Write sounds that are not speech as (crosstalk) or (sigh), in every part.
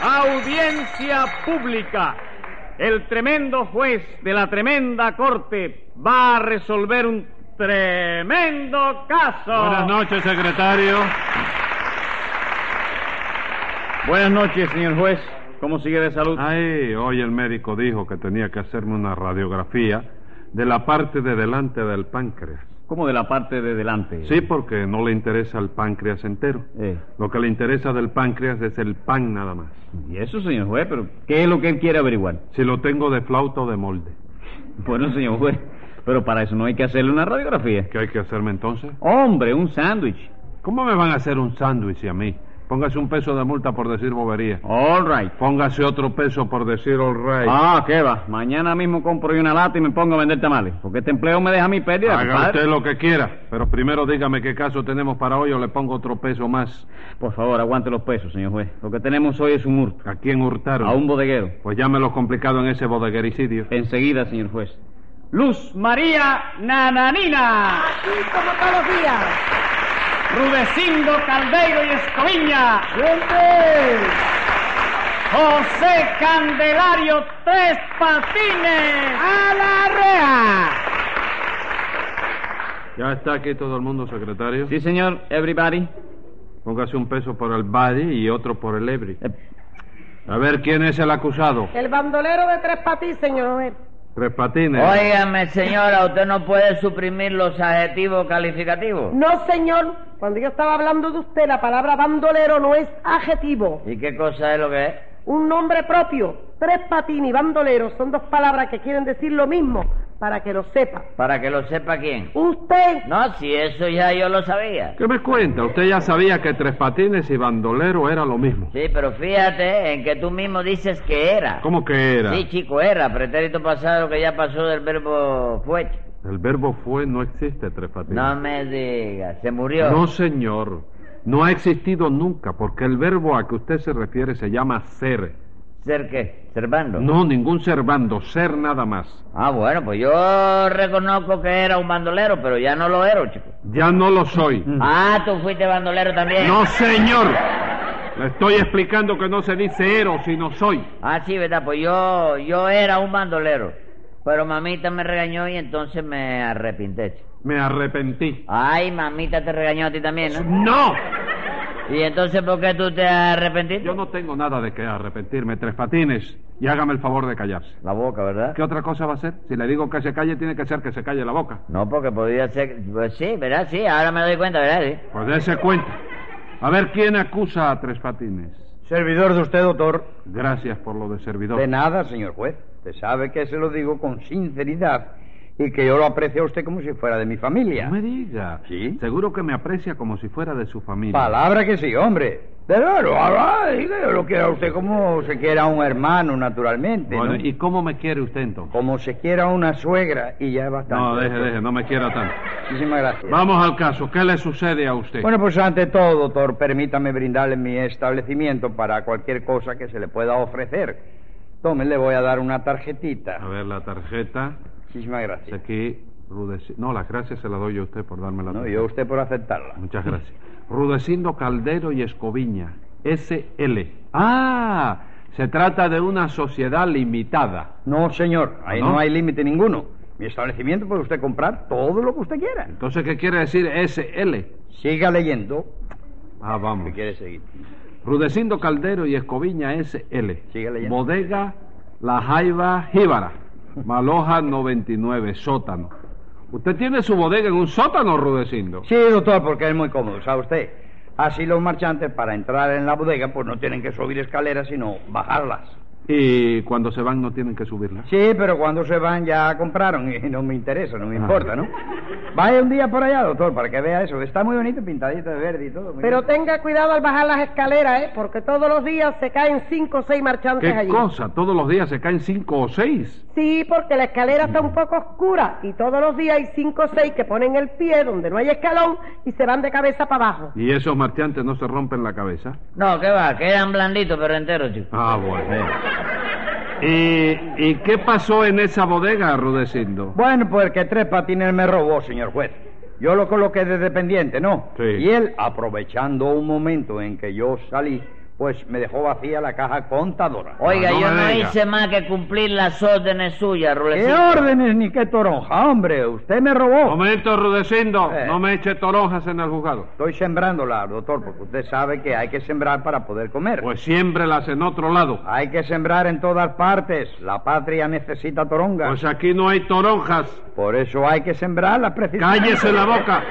Audiencia pública. El tremendo juez de la tremenda corte va a resolver un tremendo caso. Buenas noches, secretario. Buenas noches, señor juez. ¿Cómo sigue de salud? Ay, hoy el médico dijo que tenía que hacerme una radiografía de la parte de delante del páncreas. ¿Cómo de la parte de delante? Sí, porque no le interesa el páncreas entero. Eh. Lo que le interesa del páncreas es el pan nada más. ¿Y eso, señor juez? ¿Pero qué es lo que él quiere averiguar? Si lo tengo de flauta o de molde. Bueno, señor juez, pero para eso no hay que hacerle una radiografía. ¿Qué hay que hacerme entonces? Hombre, un sándwich. ¿Cómo me van a hacer un sándwich a mí? Póngase un peso de multa por decir bobería. All right. Póngase otro peso por decir all right. Ah, ¿qué va? Mañana mismo compro yo una lata y me pongo a vender tamales. Porque este empleo me deja mi pérdida, Haga compadre. usted lo que quiera, pero primero dígame qué caso tenemos para hoy o le pongo otro peso más. Por favor, aguante los pesos, señor juez. Lo que tenemos hoy es un hurto. ¿A quién hurtaron? A un bodeguero. Pues llámelo complicado en ese bodeguericidio. Enseguida, señor juez. Luz María Nananina. Aquí como todos los días. Rudecindo Caldeiro y Escoviña. ¡Siempre! José Candelario Tres Patines. ¡A la rea! ¿Ya está aquí todo el mundo, secretario? Sí, señor. Everybody. Póngase un peso por el body y otro por el ebri. Eh, A ver, ¿quién es el acusado? El bandolero de tres patís, señor. Tres patines. Óigame, señora, usted no puede suprimir los adjetivos calificativos. No, señor. Cuando yo estaba hablando de usted, la palabra bandolero no es adjetivo. ¿Y qué cosa es lo que es? Un nombre propio. Tres patines y bandolero son dos palabras que quieren decir lo mismo, para que lo sepa. Para que lo sepa quién. Usted. No, si eso ya yo lo sabía. ¿Qué me cuenta? Usted ya sabía que tres patines y bandolero era lo mismo. Sí, pero fíjate en que tú mismo dices que era. ¿Cómo que era? Sí, chico, era. Pretérito pasado que ya pasó del verbo fue. El verbo fue no existe, tres patines. No me digas, se murió. No, señor. No ha existido nunca, porque el verbo a que usted se refiere se llama ser. ¿Ser qué? ¿Servando? No, ningún servando, ser nada más. Ah, bueno, pues yo reconozco que era un bandolero, pero ya no lo era, chico. Ya no lo soy. (laughs) Ah, tú fuiste bandolero también. No, señor. Le estoy explicando que no se dice ero, sino soy. Ah, sí, ¿verdad? Pues yo, yo era un bandolero. Pero mamita me regañó y entonces me arrepinté. chico. Me arrepentí. Ay, mamita te regañó a ti también, ¿no? ¡No! ¿Y entonces por qué tú te arrepentiste? Yo no tengo nada de qué arrepentirme, tres patines. Y hágame el favor de callarse. La boca, ¿verdad? ¿Qué otra cosa va a ser? Si le digo que se calle, tiene que ser que se calle la boca. No, porque podría ser... Pues sí, ¿verdad? Sí, ahora me doy cuenta, ¿verdad? Sí. Pues dése cuenta. A ver quién acusa a tres patines. Servidor de usted, doctor. Gracias por lo de servidor. De nada, señor juez. Usted sabe que se lo digo con sinceridad y que yo lo aprecio a usted como si fuera de mi familia. No me diga. Sí. Seguro que me aprecia como si fuera de su familia. Palabra que sí, hombre. Pero no, ahora diga, yo lo quiero a usted como se quiera a un hermano, naturalmente. Bueno, ¿no? ¿y cómo me quiere usted entonces? Como se quiera a una suegra y ya es bastante. No, deje, deje, no me quiera tanto. Muchísimas gracias. Vamos al caso. ¿Qué le sucede a usted? Bueno, pues ante todo, doctor, permítame brindarle mi establecimiento para cualquier cosa que se le pueda ofrecer. Tome, le voy a dar una tarjetita. A ver, la tarjeta. Muchísimas gracias. Aquí, Rudeci- No, las gracias se las doy yo a usted por darme la No, yo a usted por aceptarla. Muchas (laughs) gracias. Rudecindo Caldero y Escoviña, SL. Ah, se trata de una sociedad limitada. No, señor, ahí ¿Ah, no? no hay límite ninguno. Mi establecimiento puede usted comprar todo lo que usted quiera. Entonces, ¿qué quiere decir SL? Siga leyendo. Ah, vamos. ¿Qué quiere seguir? Rudecindo Caldero y Escoviña SL. Sigue leyendo. Bodega La Jaiba Jíbara. Maloja 99, sótano. ¿Usted tiene su bodega en un sótano, Rudecindo? Sí, doctor, porque es muy cómodo, ¿sabe usted? Así los marchantes para entrar en la bodega pues no tienen que subir escaleras, sino bajarlas. Y cuando se van no tienen que subirla. Sí, pero cuando se van ya compraron y no me interesa, no me Ah. importa, ¿no? Vaya un día por allá, doctor, para que vea eso. Está muy bonito, pintadito de verde y todo. muy Pero bien. tenga cuidado al bajar las escaleras, ¿eh? Porque todos los días se caen cinco o seis marchantes ¿Qué allí. cosa? Todos los días se caen cinco o seis. Sí, porque la escalera está un poco oscura y todos los días hay cinco o seis que ponen el pie donde no hay escalón y se van de cabeza para abajo. ¿Y esos marchantes no se rompen la cabeza? No, ¿qué va? Quedan blanditos pero enteros, chico. Ah, bueno. ¿Y, ¿Y qué pasó en esa bodega, Rudecindo? Bueno, pues que Tres Patines me robó, señor juez. Yo lo coloqué de dependiente, ¿no? Sí. Y él, aprovechando un momento en que yo salí, pues me dejó vacía la caja contadora. Oiga, No, no yo no diga. hice más que cumplir las órdenes suyas, ¿Qué Rulecito. órdenes ni qué toronja, hombre? Usted me robó. Momento, Rudecindo. Eh. No me eche toronjas en el juzgado. Estoy sembrándola, doctor, porque usted sabe que hay que sembrar para poder comer. Pues siémbrelas en otro lado. Hay que sembrar en todas partes. La patria necesita toronga. Pues aquí no hay toronjas. Por eso hay que sembrarla precisamente. ¡Cállese la boca!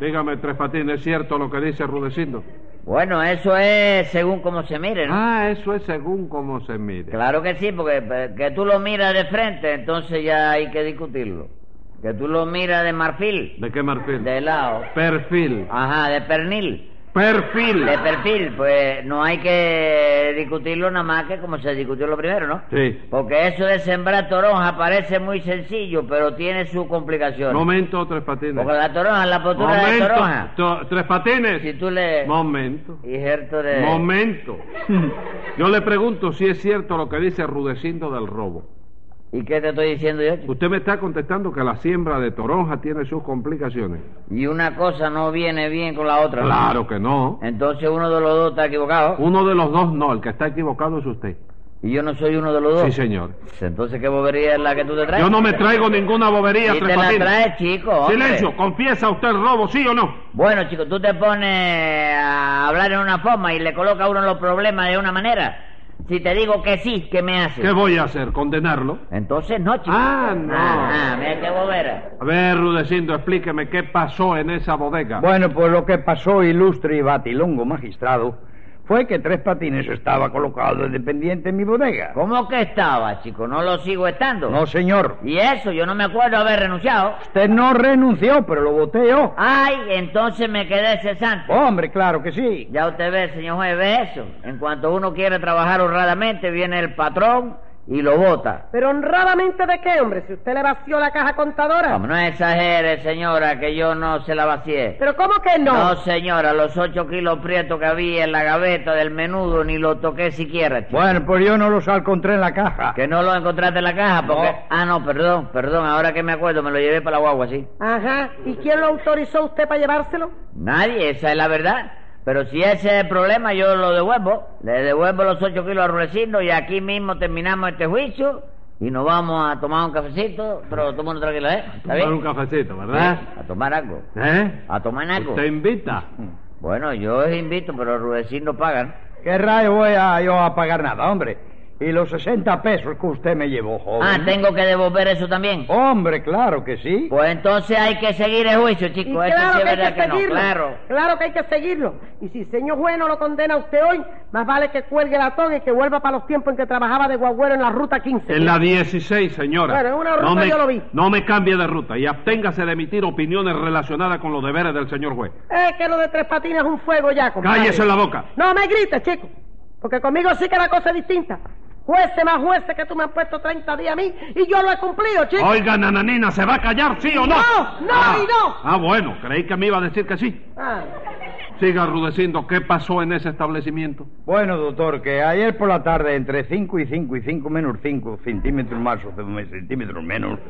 Dígame, Tres Patines, ¿es cierto lo que dice Rudecindo? Bueno, eso es según como se mire, ¿no? Ah, eso es según cómo se mire. Claro que sí, porque eh, que tú lo miras de frente, entonces ya hay que discutirlo. Que tú lo miras de marfil, ¿De qué marfil? de lado. Perfil. Ajá, de pernil. Perfil. De perfil, pues no hay que discutirlo nada más que como se discutió lo primero, ¿no? Sí. Porque eso de sembrar toronja parece muy sencillo, pero tiene sus complicaciones. Momento, Tres Patines. Porque la toronja, la postura de Momento. toronja, To- Tres Patines. si tú le... Momento. Injerto de... Momento. (laughs) Yo le pregunto si es cierto lo que dice Rudecindo del robo. ¿Y qué te estoy diciendo yo? chico? Usted me está contestando que la siembra de toronja tiene sus complicaciones. Y una cosa no viene bien con la otra. ¿no? Claro que no. Entonces uno de los dos está equivocado. Uno de los dos no, el que está equivocado es usted. Y yo no soy uno de los dos. Sí, señor. Entonces, ¿qué bobería es la que tú te traes? Yo no me traigo ninguna bobería, ¿Y Tres te la Patines. traes, chico? hombre? Silencio, ¿confiesa usted el robo, sí o no? Bueno, chico, tú te pones a hablar en una forma y le coloca a uno los problemas de una manera. Si te digo que sí, ¿qué me haces? ¿Qué voy a hacer? ¿Condenarlo? Entonces no, chico. Ah, no. Ah, mira qué bobera. A ver, Rudecindo, explíqueme qué pasó en esa bodega. Bueno, pues lo que pasó, ilustre y batilongo magistrado, fue que Tres Patines estaba colocado de dependiente en mi bodega. ¿Cómo que estaba, chico? ¿No lo sigo estando? No, señor. ¿Y eso? Yo no me acuerdo haber renunciado. Usted no renunció, pero lo voté yo. Ay, entonces me quedé cesante. Hombre, claro que sí. Ya usted ve, señor juez, ve eso. En cuanto uno quiere trabajar honradamente, viene el patrón y lo vota. Pero honradamente de qué, hombre, si usted le vació la caja contadora. Como no exagere, señora, que yo no se la vacié. Pero ¿cómo que no? No, señora, los ocho kilos prietos que había en la gaveta del menudo ni lo toqué siquiera, chico. Bueno, pues yo no los encontré en la caja. Que no lo encontraste en la caja, porque... No. Ah, no, perdón, perdón, ahora que me acuerdo, me lo llevé para la guagua, sí. Ajá. ¿Y quién lo autorizó usted para llevárselo? Nadie, esa es la verdad. Pero si ese es el problema, yo lo devuelvo. Le devuelvo los ocho kilos a Rulecindo y aquí mismo terminamos este juicio y nos vamos a tomar un cafecito, pero toma tranquilo, ¿eh? ¿Está Tomar bien? un cafecito, ¿verdad? A tomar algo. ¿Eh? A tomar algo. ¿Usted invita? Bueno, yo os invito, pero Rudecindo pagan. ¿Qué rayo voy a yo a pagar nada, hombre? Y los 60 pesos que usted me llevó, joven. Ah, ¿tengo que devolver eso también? Hombre, claro que sí. Pues entonces hay que seguir el juicio, Y chicos. Eso claro sí es que hay que no, seguirlo. claro. Claro que hay que seguirlo. Y si el señor juez no lo condena a usted hoy, más vale que cuelgue la toga y que vuelva para los tiempos en que trabajaba de guagüero en la ruta 15. En la 16, señora. Bueno, en una ruta no me, yo lo vi. No me cambie de ruta y absténgase de emitir opiniones relacionadas con los deberes del señor juez. Es que lo de tres patines es un fuego ya, compadre. Cállese la boca. No me grites, chico. Porque conmigo sí que la cosa es distinta. Jueces más jueces que tú me has puesto 30 días a mí y yo lo he cumplido, chico. Oiga, nananina, ¿se va a callar, sí o no? No, no ah, y no. Ah, bueno, creí que me iba a decir que sí. Ah, Siga, Rudecindo, ¿qué pasó en ese establecimiento? Bueno, doctor, que ayer por la tarde, entre 5 y 5 y 5 menos 5 centímetros más o centímetros menos,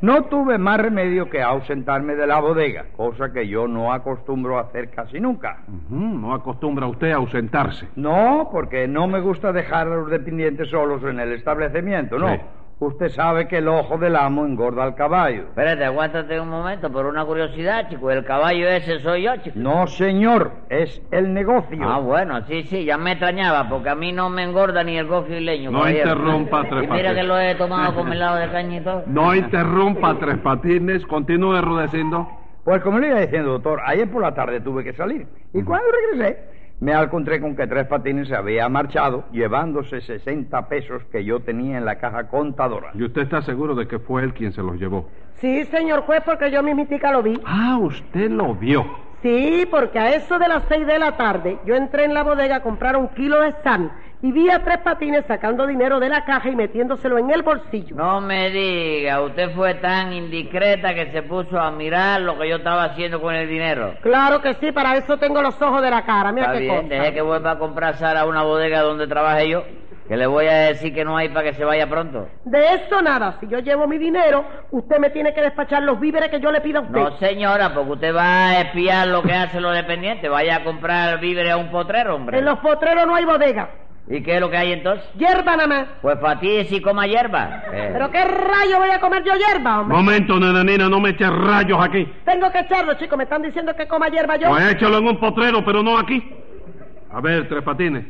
no tuve más remedio que ausentarme de la bodega, cosa que yo no acostumbro a hacer casi nunca. No acostumbra usted a ausentarse. No, porque no me gusta dejar a los dependientes solos en el establecimiento, no. Sí. Usted sabe que el ojo del amo engorda al caballo. Espérate, aguántate un momento, por una curiosidad, chico. El caballo ese soy yo, chico. No, señor, es el negocio. Ah, bueno, sí, sí, ya me extrañaba, porque a mí no me engorda ni el gofio leño. No interrumpa, (laughs) Tres Y mira Patines. que lo he tomado con (laughs) helado de caña y todo. No interrumpa, Tres Patines. Continúe, Rudecindo. Pues como le iba diciendo, doctor, ayer por la tarde tuve que salir. Y cuando regresé, me encontré con que Tres Patines se había marchado llevándose 60 pesos que yo tenía en la caja contadora. ¿Y usted está seguro de que fue él quien se los llevó? sí, señor juez, porque yo mismitica lo vi. Ah, usted lo vio. Sí, porque a eso de las seis de la tarde yo entré en la bodega a comprar un kilo de sal y vi a tres patines sacando dinero de la caja y metiéndoselo en el bolsillo. No me diga, usted fue tan indiscreta que se puso a mirar lo que yo estaba haciendo con el dinero. Claro que sí, para eso tengo los ojos de la cara. Mira Está qué bien, cosa. dejé que vuelva a comprar Sara a una bodega donde trabajé yo. Que le voy a decir que no hay para que se vaya pronto. De eso nada. Si yo llevo mi dinero, usted me tiene que despachar los víveres que yo le pido a usted. No, señora, porque usted va a espiar lo que hacen los dependientes. Vaya a comprar víveres a un potrero, hombre. En los potreros no hay bodega. ¿Y qué es lo que hay entonces? Hierba nada más. Pues para ti si coma hierba. Eh, ¿Pero qué rayo voy a comer yo hierba, hombre? Momento, nananina, no me eches rayos aquí. Tengo que echarlo, chicos. Me están diciendo que coma hierba yo. Pues échalo en un potrero, pero no aquí. A ver, Tres Patines,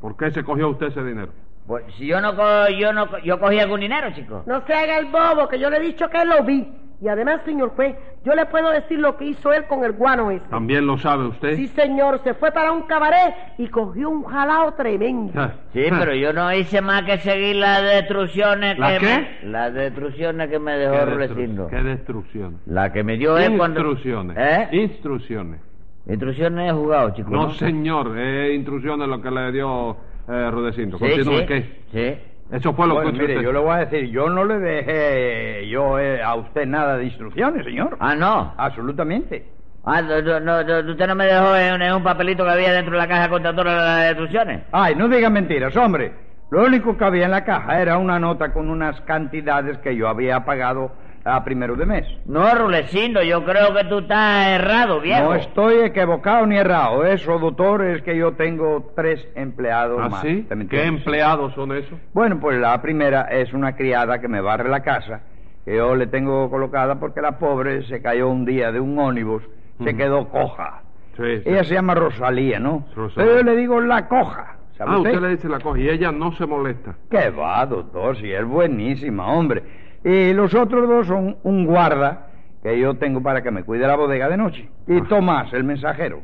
¿por qué se cogió usted ese dinero? Pues si yo no, co- yo no, co- yo cogí algún dinero, chico. No se haga el bobo, que yo le he dicho que lo vi. Y además, señor juez, yo le puedo decir lo que hizo él con el guano ese. ¿También lo sabe usted? Sí, señor, se fue para un cabaret y cogió un jalao tremendo. Ah, Sí, ah. pero yo no hice más que seguir las destrucciones ¿La que qué? me- las destrucciones que me ¿Qué, dejó destru- Rulecindo. qué destrucciones? La que me dio él cuando... Instrucciones. ¿Eh? Instrucciones. Instrucciones he jugado, chico. No, ¿no? señor, es instrucciones lo que le dio eh, Rudecindo. Sí, Continúe, sí, ¿qué? Sí. Eso fue lo Bueno, que mire, usted- yo le voy a decir, yo no le dejé yo eh, a usted nada de instrucciones, señor. Ah, no. Absolutamente. Ah, no, no, usted no me dejó en, en un papelito que había dentro de la caja contra todas las destrucciones. Ay, no diga mentiras, hombre. Lo único que había en la caja era una nota con unas cantidades que yo había pagado a primero de mes. No, Rulecindo, yo creo que tú estás errado, viejo. No estoy equivocado ni errado. Eso, doctor, es que yo tengo tres empleados ¿Ah, más. sí? ¿Usted me ¿Qué empleados son esos? Bueno, pues la primera es una criada que me barre la casa, que yo le tengo colocada porque la pobre se cayó un día de un ónibus, se quedó coja. Sí, sí. Ella se llama Rosalía, ¿no? Rosalía. Pero yo le digo la coja. ¿Sabe Ah, usted? usted le dice la cosa y ella no se molesta. ¿Qué va, doctor? Si es buenísima, hombre. Y los otros dos son un guarda que yo tengo para que me cuide la bodega de noche. Y Ah. Tomás, el mensajero.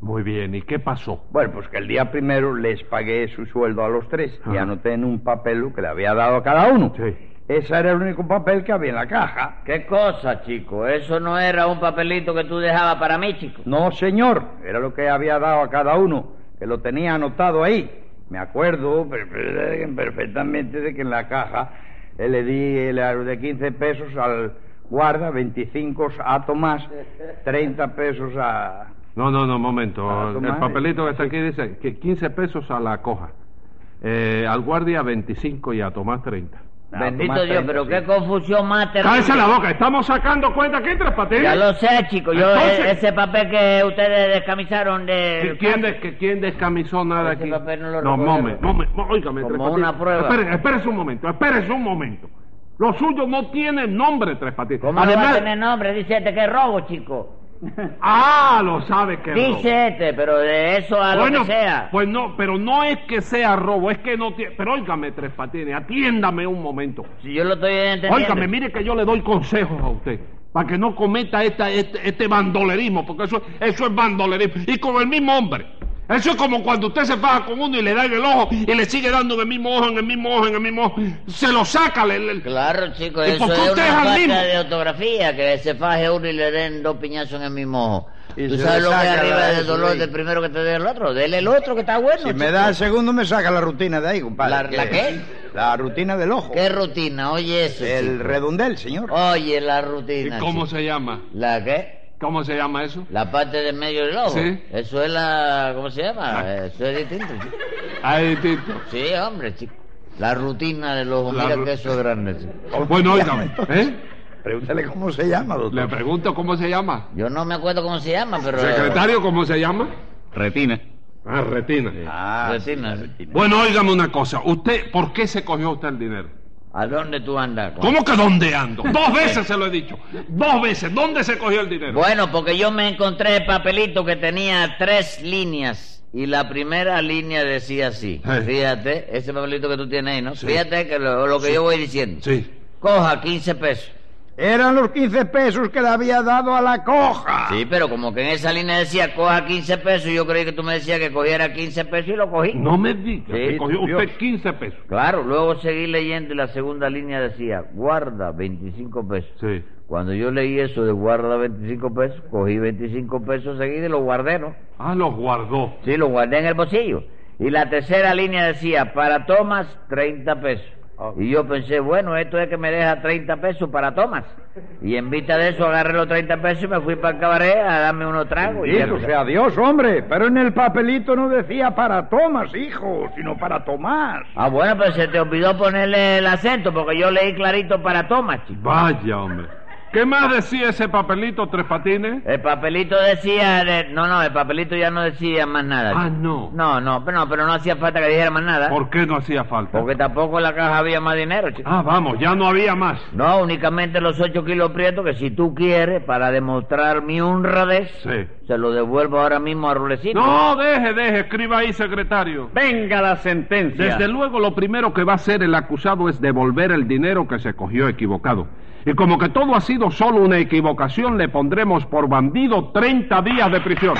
Muy bien, ¿y qué pasó? Bueno, pues que el día primero les pagué su sueldo a los tres y Ajá. anoté en un papel lo que le había dado a cada uno. Sí. Ese era el único papel que había en la caja. ¿Qué cosa, chico? Eso no era un papelito que tú dejabas para mí, chico. No, señor, era lo que había dado a cada uno, que lo tenía anotado ahí. Me acuerdo per- perfectamente de que en la caja le di el de 15 pesos al guarda, 25 a Tomás, 30 pesos a... No, no, no, momento. El papelito que está aquí dice que 15 pesos a la coja. Eh, al guardia 25 y a Tomás 30. A Bendito Dios, 30, pero sí. qué confusión más terrible. ¡Cállese la boca! Estamos sacando cuenta aquí, Tres Patines. Ya lo sé, chico. Yo, Entonces- e- ese papel que ustedes descamisaron de... ¿Qui- ¿Quién, des- que- ¿Quién descamisó nada Ese aquí? papel no lo no, momen, momen, mo- óigame, Como Tres Patines. una prueba. Espérese un momento, espérese un momento. Lo suyo no tiene nombre, Tres Patines. ¿Cómo no va a tener nombre? Dice este que es robo, chico. Ah, lo sabe que es robo. Dice este, pero de eso a bueno, lo que sea. pues no, pero no es que sea robo, es que no tiene... Pero óigame, Tres Patines, atiéndame un momento. Si yo lo estoy entendiendo. Óigame, mire que yo le doy consejos a usted para que no cometa esta, este, este bandolerismo, porque eso, eso es bandolerismo. Y con el mismo hombre. Eso es como cuando usted se faja con uno y le da en el ojo y le sigue dando en el mismo ojo, en el mismo ojo, en el mismo ojo. Se lo saca. Le, le- Claro, chico, ¿Y eso por es qué usted es una al falta de ortografía, que se faje uno y le den dos piñazos en el mismo ojo. Y ¿Tú sabes lo que arriba del dolor del primero que te dé el otro? Dele el otro que está bueno. Si me da el segundo, me saca la rutina de ahí, compadre. ¿La- la qué? La rutina del ojo. ¿Qué rutina? Oye eso, El chico. redondel, señor. Oye la ¿Y rutina. cómo chico. se llama? ¿La qué? ¿Cómo se llama eso? La parte del medio del ojo. Sí. Eso es la... ¿Cómo se llama? Eso es distinto. chico. Ahí, Tito. Sí, hombre, chico. La rutina del ojo. La Mira ru- que eso es grande, chico. Bueno, óigame, (laughs) ¿eh? Pregúntale cómo se llama, doctor. Le pregunto cómo se llama. Yo no me acuerdo cómo se llama, pero... Secretario, ¿cómo se llama? Retina. Ah, retina. Ah, Retina. sí, retina. Bueno, óigame una cosa. ¿Usted, por qué se cogió usted el dinero? ¿A dónde tú andas? ¿Cómo que dónde ando? (laughs) Dos veces se lo he dicho. Dos veces. ¿Dónde se cogió el dinero? Bueno, porque yo me encontré el papelito que tenía tres líneas y la primera línea decía así. Fíjate, ese papelito que tú tienes ahí, ¿no? Sí. Fíjate que lo, lo que yo voy diciendo. Sí. Coja 15 pesos. Eran los 15 pesos que le había dado a la coja. Sí, pero como que en esa línea decía coja 15 pesos, yo creí que tú me decías que cogiera 15 pesos y lo cogí. No me diga Sí, que cogió Dios. usted 15 pesos. Claro, luego seguí leyendo y la segunda línea decía guarda 25 pesos. Sí. Cuando yo leí eso de guarda 25 pesos, cogí 25 pesos seguidos y los guardé, ¿no? Ah, los guardó. Sí, lo guardé en el bolsillo. Y la tercera línea decía, para Tomás, 30 pesos. Y yo pensé, bueno, esto es que me deja 30 pesos para Tomás. Y en vista de eso agarré los 30 pesos y me fui para el cabaret a darme unos tragos. y ya- sea Dios, hombre. Pero en el papelito no decía para Tomás, hijo, sino para Tomás. Ah, bueno, pero se te olvidó ponerle el acento porque yo leí clarito para Tomás, chico. Vaya, hombre. ¿Qué más decía ese papelito, Tres Patines? El papelito decía... de- No, no, el papelito ya no decía más nada. Ah, no. No, no, pero no, pero no hacía falta que dijera más nada. ¿Por qué no hacía falta? Porque tampoco en la caja había más dinero, chico. Ah, vamos, ya no había más. No, únicamente los ocho kilos prietos que si tú quieres, para demostrar mi honradez, Sí. se lo devuelvo ahora mismo a Rulecito. No, deje, deje, escriba ahí, secretario. Venga la sentencia. Desde luego, lo primero que va a hacer el acusado es devolver el dinero que se cogió equivocado. Y como que todo ha sido solo una equivocación, le pondremos por bandido 30 días de prisión.